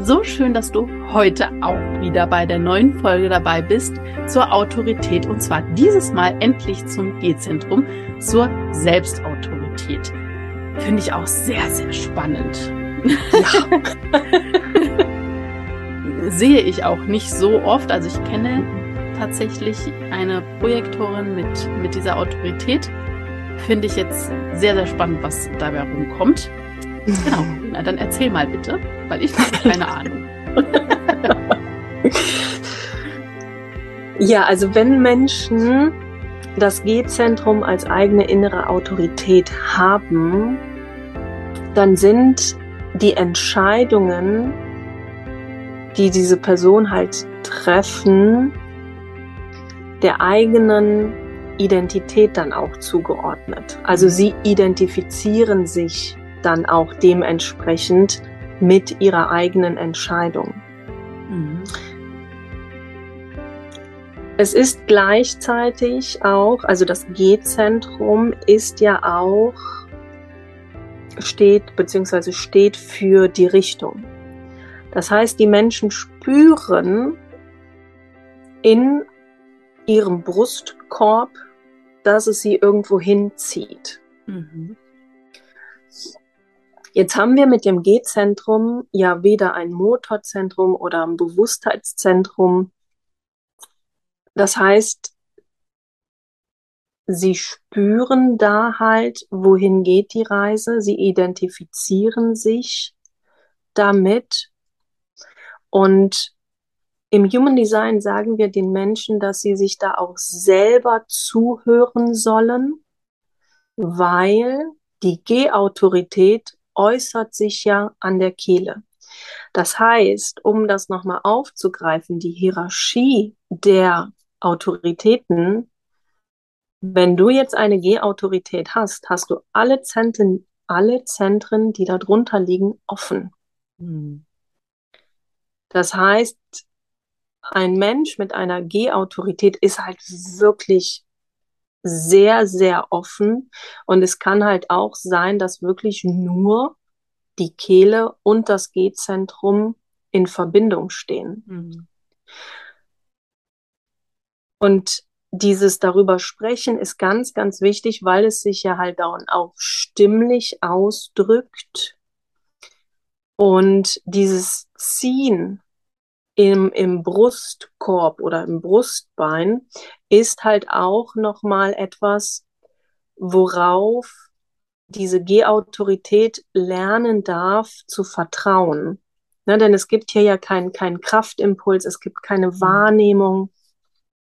So schön, dass du heute auch wieder bei der neuen Folge dabei bist zur Autorität und zwar dieses Mal endlich zum G-Zentrum, zur Selbstautorität. Finde ich auch sehr, sehr spannend. Ja. Sehe ich auch nicht so oft. Also ich kenne tatsächlich eine Projektorin mit, mit dieser Autorität. Finde ich jetzt sehr, sehr spannend, was dabei rumkommt. Genau. Na, dann erzähl mal bitte, weil ich habe keine Ahnung. ja, also wenn Menschen das G-Zentrum als eigene innere Autorität haben, dann sind die Entscheidungen, die diese Person halt treffen, der eigenen Identität dann auch zugeordnet. Also sie identifizieren sich dann auch dementsprechend mit ihrer eigenen Entscheidung. Mhm. Es ist gleichzeitig auch, also das G-Zentrum ist ja auch, steht beziehungsweise steht für die Richtung. Das heißt, die Menschen spüren in ihrem Brustkorb, dass es sie irgendwo hinzieht. Mhm. Jetzt haben wir mit dem G-Zentrum ja weder ein Motorzentrum oder ein Bewusstheitszentrum. Das heißt, sie spüren da halt, wohin geht die Reise, sie identifizieren sich damit und im Human Design sagen wir den Menschen, dass sie sich da auch selber zuhören sollen, weil die G-Autorität äußert sich ja an der Kehle. Das heißt, um das nochmal aufzugreifen, die Hierarchie der Autoritäten, wenn du jetzt eine G-Autorität hast, hast du alle Zentren, alle Zentren, die darunter liegen, offen. Mhm. Das heißt, ein Mensch mit einer G-Autorität ist halt wirklich sehr, sehr offen. Und es kann halt auch sein, dass wirklich nur die Kehle und das G-Zentrum in Verbindung stehen. Mhm. Und dieses darüber sprechen ist ganz, ganz wichtig, weil es sich ja halt auch stimmlich ausdrückt. Und dieses Ziehen im, im Brustkorb oder im Brustbein ist halt auch nochmal etwas, worauf diese G-Autorität lernen darf zu vertrauen. Ne, denn es gibt hier ja keinen kein Kraftimpuls, es gibt keine mhm. Wahrnehmung,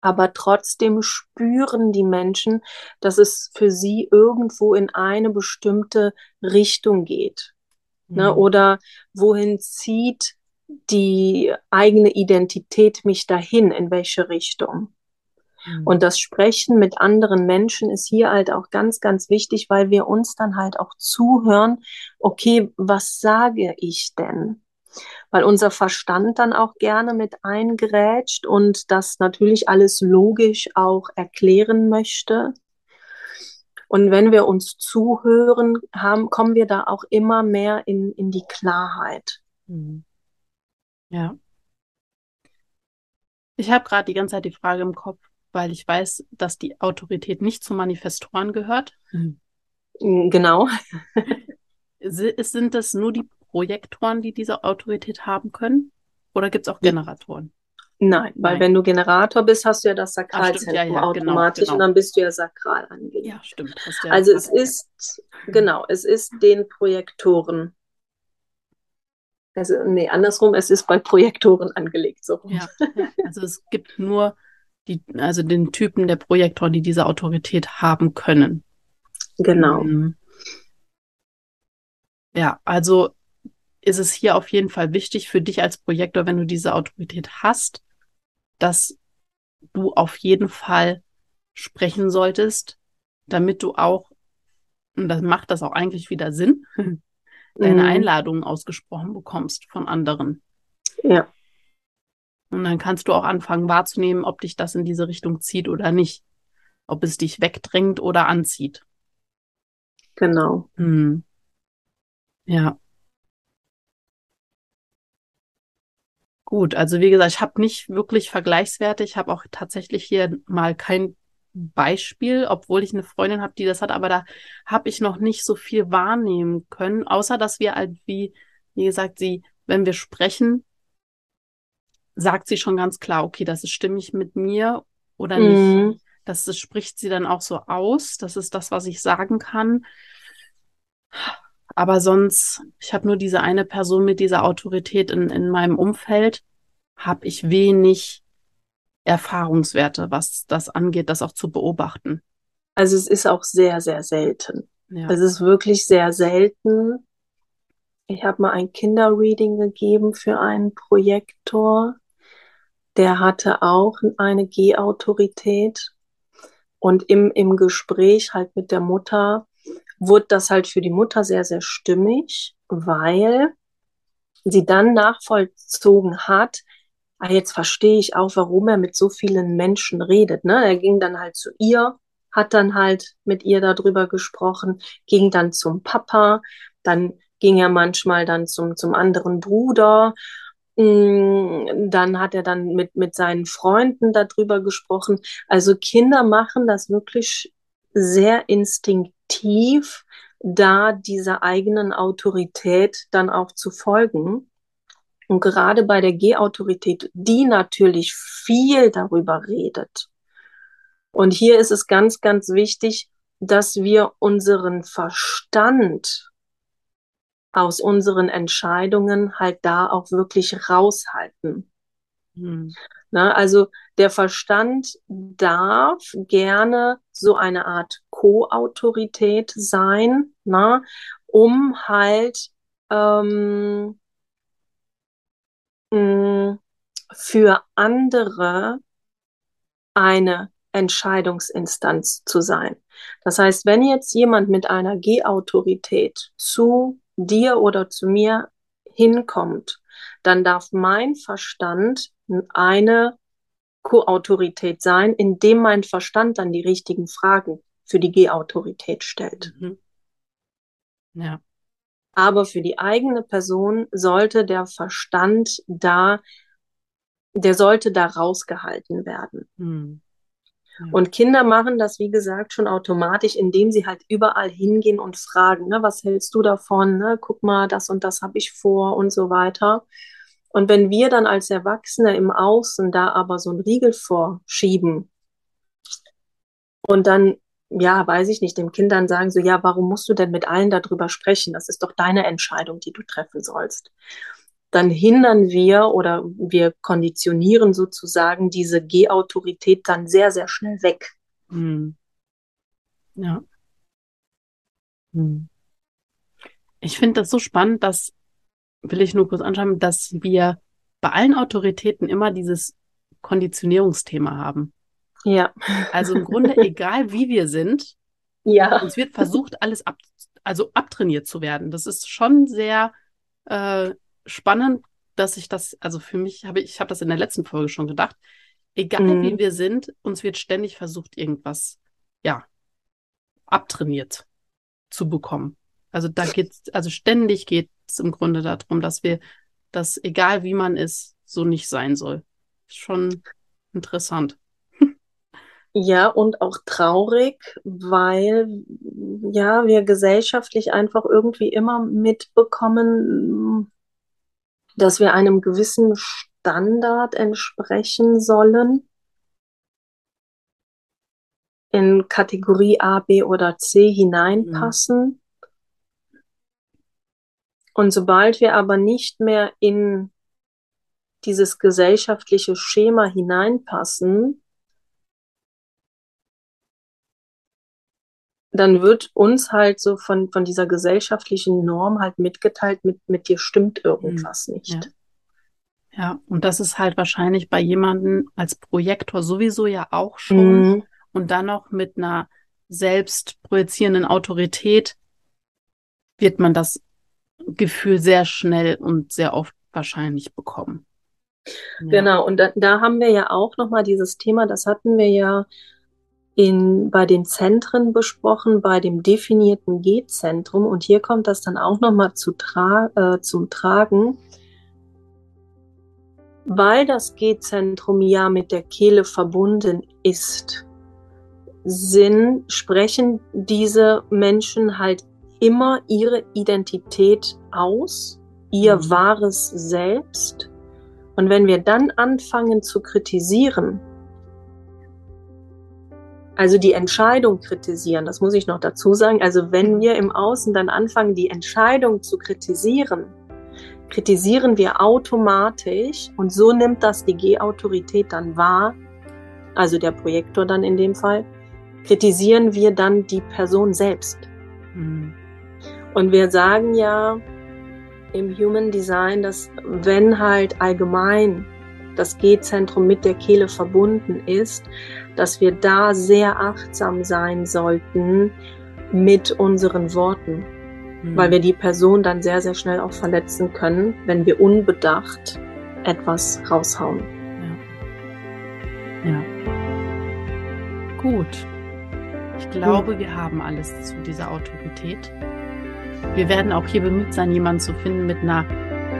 aber trotzdem spüren die Menschen, dass es für sie irgendwo in eine bestimmte Richtung geht. Ne, mhm. Ne, oder wohin zieht die eigene Identität mich dahin, in welche Richtung. Mhm. Und das Sprechen mit anderen Menschen ist hier halt auch ganz, ganz wichtig, weil wir uns dann halt auch zuhören, okay, was sage ich denn? Weil unser Verstand dann auch gerne mit eingrätscht und das natürlich alles logisch auch erklären möchte. Und wenn wir uns zuhören haben, kommen wir da auch immer mehr in, in die Klarheit. Mhm. Ja. Ich habe gerade die ganze Zeit die Frage im Kopf, weil ich weiß, dass die Autorität nicht zu Manifestoren gehört. Mhm. Genau. Sind das nur die Projektoren, die diese Autorität haben können? Oder gibt es auch Generatoren? Nein, weil Nein. wenn du Generator bist, hast du ja das Sakralzentrum ja, ja, genau, automatisch genau, genau. und dann bist du ja sakral angelegt. Ja, stimmt. Ja also es ist, genau, es ist den Projektoren. Also, nee, andersrum, es ist bei Projektoren angelegt. So. Also es gibt nur die, also den Typen der Projektoren, die diese Autorität haben können. Genau. Mhm. Ja, also ist es hier auf jeden Fall wichtig für dich als Projektor, wenn du diese Autorität hast, dass du auf jeden Fall sprechen solltest, damit du auch, und das macht das auch eigentlich wieder Sinn, deine mhm. Einladungen ausgesprochen bekommst von anderen. Ja. Und dann kannst du auch anfangen wahrzunehmen, ob dich das in diese Richtung zieht oder nicht. Ob es dich wegdrängt oder anzieht. Genau. Hm. Ja. Gut, also wie gesagt, ich habe nicht wirklich Vergleichswerte. Ich habe auch tatsächlich hier mal kein Beispiel, obwohl ich eine Freundin habe, die das hat, aber da habe ich noch nicht so viel wahrnehmen können, außer dass wir halt, wie, wie gesagt, sie, wenn wir sprechen, sagt sie schon ganz klar, okay, das ist stimmig mit mir oder mhm. nicht. Das, das spricht sie dann auch so aus. Das ist das, was ich sagen kann. Aber sonst, ich habe nur diese eine Person mit dieser Autorität in, in meinem Umfeld, habe ich wenig Erfahrungswerte, was das angeht, das auch zu beobachten. Also es ist auch sehr, sehr selten. Ja. Es ist wirklich sehr selten. Ich habe mal ein Kinderreading gegeben für einen Projektor. Der hatte auch eine G-Autorität. Und im, im Gespräch halt mit der Mutter wurde das halt für die Mutter sehr, sehr stimmig, weil sie dann nachvollzogen hat, ah, jetzt verstehe ich auch, warum er mit so vielen Menschen redet. Ne? Er ging dann halt zu ihr, hat dann halt mit ihr darüber gesprochen, ging dann zum Papa, dann ging er manchmal dann zum, zum anderen Bruder. Mm, dann hat er dann mit, mit seinen Freunden darüber gesprochen. Also Kinder machen das wirklich sehr instinktiv da dieser eigenen Autorität dann auch zu folgen. Und gerade bei der G-Autorität, die natürlich viel darüber redet. Und hier ist es ganz, ganz wichtig, dass wir unseren Verstand aus unseren Entscheidungen halt da auch wirklich raushalten. Hm. Na, also der Verstand darf gerne so eine Art Co-Autorität sein, na, um halt ähm, mh, für andere eine Entscheidungsinstanz zu sein. Das heißt, wenn jetzt jemand mit einer G-Autorität zu dir oder zu mir hinkommt, dann darf mein Verstand eine Co-Autorität sein, indem mein Verstand dann die richtigen Fragen für die G-Autorität stellt. Mhm. Ja. Aber für die eigene Person sollte der Verstand da, der sollte da rausgehalten werden. Mhm. Und Kinder machen das, wie gesagt, schon automatisch, indem sie halt überall hingehen und fragen, ne, was hältst du davon? Ne? Guck mal, das und das habe ich vor und so weiter. Und wenn wir dann als Erwachsene im Außen da aber so einen Riegel vorschieben und dann, ja, weiß ich nicht, dem Kind dann sagen so, ja, warum musst du denn mit allen darüber sprechen? Das ist doch deine Entscheidung, die du treffen sollst. Dann hindern wir oder wir konditionieren sozusagen diese G-Autorität dann sehr, sehr schnell weg. Hm. Ja. Hm. Ich finde das so spannend, dass will ich nur kurz anschauen, dass wir bei allen Autoritäten immer dieses Konditionierungsthema haben. Ja. Also im Grunde, egal wie wir sind, ja. uns wird versucht, alles ab, also abtrainiert zu werden. Das ist schon sehr äh, spannend, dass ich das, also für mich habe ich, ich habe das in der letzten Folge schon gedacht, egal mhm. wie wir sind, uns wird ständig versucht, irgendwas, ja, abtrainiert zu bekommen. Also da geht's, also ständig geht es im Grunde darum, dass wir, dass egal wie man ist, so nicht sein soll. Schon interessant. Ja, und auch traurig, weil ja, wir gesellschaftlich einfach irgendwie immer mitbekommen, dass wir einem gewissen Standard entsprechen sollen. In Kategorie A, B oder C hineinpassen. Mhm. Und sobald wir aber nicht mehr in dieses gesellschaftliche Schema hineinpassen, dann wird uns halt so von, von dieser gesellschaftlichen Norm halt mitgeteilt, mit, mit dir stimmt irgendwas mhm. nicht. Ja. ja. und das ist halt wahrscheinlich bei jemandem als Projektor sowieso ja auch schon mhm. und dann noch mit einer selbst projizierenden Autorität wird man das Gefühl sehr schnell und sehr oft wahrscheinlich bekommen. Ja. Genau, und da, da haben wir ja auch nochmal dieses Thema, das hatten wir ja in, bei den Zentren besprochen, bei dem definierten G-Zentrum. Und hier kommt das dann auch nochmal zu tra äh, zum Tragen, weil das G-Zentrum ja mit der Kehle verbunden ist. Sinn sprechen diese Menschen halt immer ihre Identität aus, ihr mhm. wahres Selbst. Und wenn wir dann anfangen zu kritisieren, also die Entscheidung kritisieren, das muss ich noch dazu sagen. Also wenn wir im Außen dann anfangen, die Entscheidung zu kritisieren, kritisieren wir automatisch und so nimmt das die G-Autorität dann wahr, also der Projektor dann in dem Fall, kritisieren wir dann die Person selbst. Mhm. Und wir sagen ja im Human Design, dass wenn halt allgemein das G-Zentrum mit der Kehle verbunden ist, dass wir da sehr achtsam sein sollten mit unseren Worten, mhm. weil wir die Person dann sehr, sehr schnell auch verletzen können, wenn wir unbedacht etwas raushauen. Ja. ja. Gut. Ich glaube, mhm. wir haben alles zu dieser Autorität. Wir werden auch hier bemüht sein, jemanden zu finden mit einer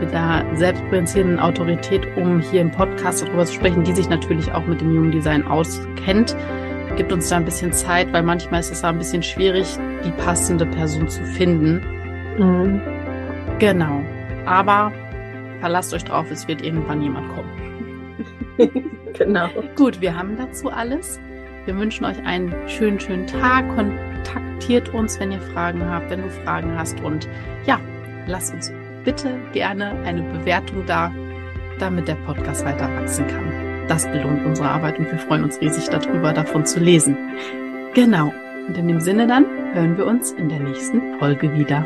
mit einer selbstpräsentierenden Autorität, um hier im Podcast darüber zu sprechen, die sich natürlich auch mit dem Human Design auskennt. Gibt uns da ein bisschen Zeit, weil manchmal ist es da ein bisschen schwierig, die passende Person zu finden. Mhm. Genau. Aber verlasst euch drauf, es wird irgendwann jemand kommen. genau. Gut, wir haben dazu alles. Wir wünschen euch einen schönen, schönen Tag. Kontaktiert uns, wenn ihr Fragen habt, wenn du Fragen hast. Und ja, lasst uns bitte gerne eine Bewertung da, damit der Podcast weiter wachsen kann. Das belohnt unsere Arbeit und wir freuen uns riesig darüber, davon zu lesen. Genau. Und in dem Sinne dann hören wir uns in der nächsten Folge wieder.